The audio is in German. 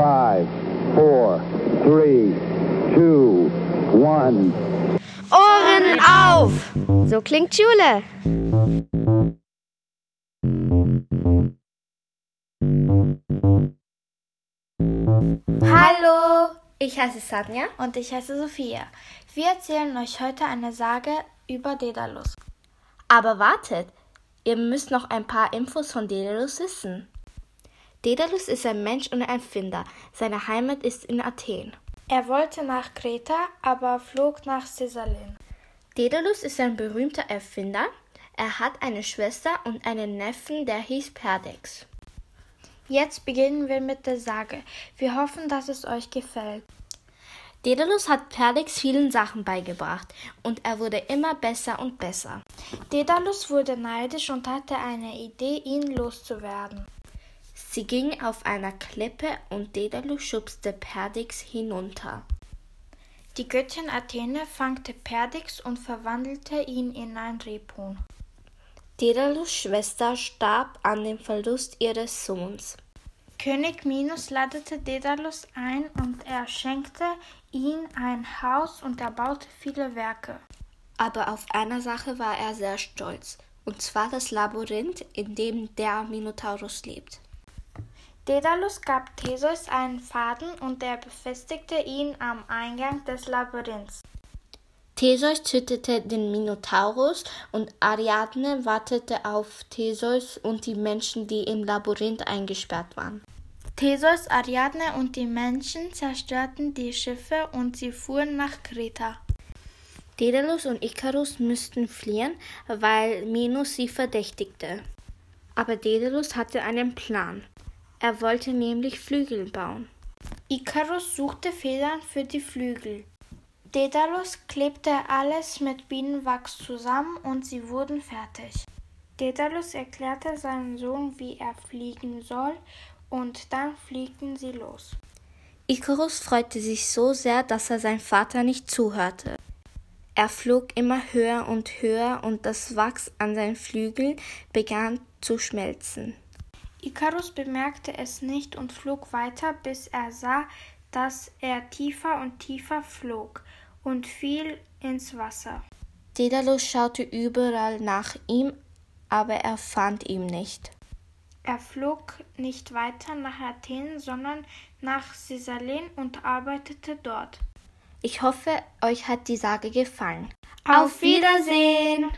Five, four, three, two, one. Ohren auf! So klingt Schule. Hallo, Ich heiße Sanja. und ich heiße Sophia. Wir erzählen euch heute eine Sage über Daedalus. Aber wartet, ihr müsst noch ein paar Infos von Daedalus wissen. Daedalus ist ein Mensch und ein Erfinder. Seine Heimat ist in Athen. Er wollte nach Kreta, aber flog nach Caesarien. Daedalus ist ein berühmter Erfinder. Er hat eine Schwester und einen Neffen, der hieß Perdex. Jetzt beginnen wir mit der Sage. Wir hoffen, dass es euch gefällt. Daedalus hat Perdex vielen Sachen beigebracht und er wurde immer besser und besser. Daedalus wurde neidisch und hatte eine Idee, ihn loszuwerden. Sie ging auf einer Klippe und Daedalus schubste Perdex hinunter. Die Göttin Athene fangte Perdix und verwandelte ihn in ein Rebhuhn. Daedalus Schwester starb an dem Verlust ihres Sohns. König Minos ladete Daedalus ein und er schenkte ihm ein Haus und er baute viele Werke. Aber auf einer Sache war er sehr stolz, und zwar das Labyrinth, in dem der Minotaurus lebt. Daedalus gab Theseus einen Faden und er befestigte ihn am Eingang des Labyrinths. Theseus tötete den Minotaurus und Ariadne wartete auf Theseus und die Menschen, die im Labyrinth eingesperrt waren. Theseus, Ariadne und die Menschen zerstörten die Schiffe und sie fuhren nach Kreta. Daedalus und Ikarus müssten fliehen, weil Minos sie verdächtigte. Aber Daedalus hatte einen Plan. Er wollte nämlich Flügel bauen. Ikarus suchte Federn für die Flügel. Daedalus klebte alles mit Bienenwachs zusammen und sie wurden fertig. Daedalus erklärte seinem Sohn, wie er fliegen soll, und dann fliegten sie los. Ikarus freute sich so sehr, dass er sein Vater nicht zuhörte. Er flog immer höher und höher und das Wachs an seinen Flügeln begann zu schmelzen. Ikarus bemerkte es nicht und flog weiter, bis er sah, dass er tiefer und tiefer flog und fiel ins Wasser. Daedalus schaute überall nach ihm, aber er fand ihn nicht. Er flog nicht weiter nach Athen, sondern nach Caesarien und arbeitete dort. Ich hoffe, euch hat die Sage gefallen. Auf Wiedersehen!